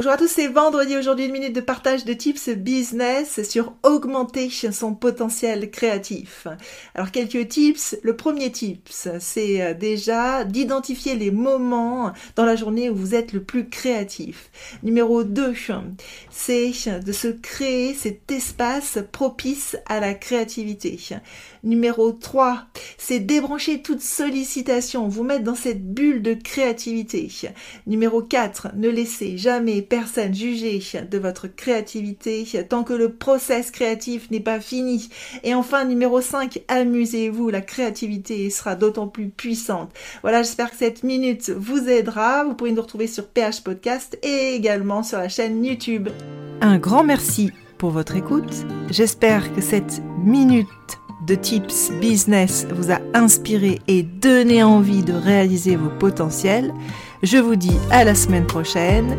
Bonjour à tous, c'est vendredi aujourd'hui une minute de partage de tips business sur augmenter son potentiel créatif. Alors quelques tips. Le premier tips, c'est euh, déjà d'identifier les moments dans la journée où vous êtes le plus créatif. Numéro 2, c'est de se créer cet espace propice à la créativité. Numéro 3, c'est débrancher toute sollicitation, vous mettre dans cette bulle de créativité. Numéro 4, ne laissez jamais personne juger de votre créativité tant que le process créatif n'est pas fini. Et enfin, numéro 5, amusez-vous, la créativité sera d'autant plus puissante. Voilà, j'espère que cette minute vous aidera. Vous pouvez nous retrouver sur PH Podcast et également sur la chaîne YouTube. Un grand merci pour votre écoute. J'espère que cette minute de Tips Business vous a inspiré et donné envie de réaliser vos potentiels, je vous dis à la semaine prochaine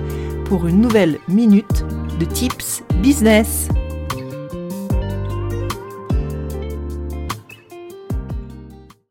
pour une nouvelle minute de Tips Business.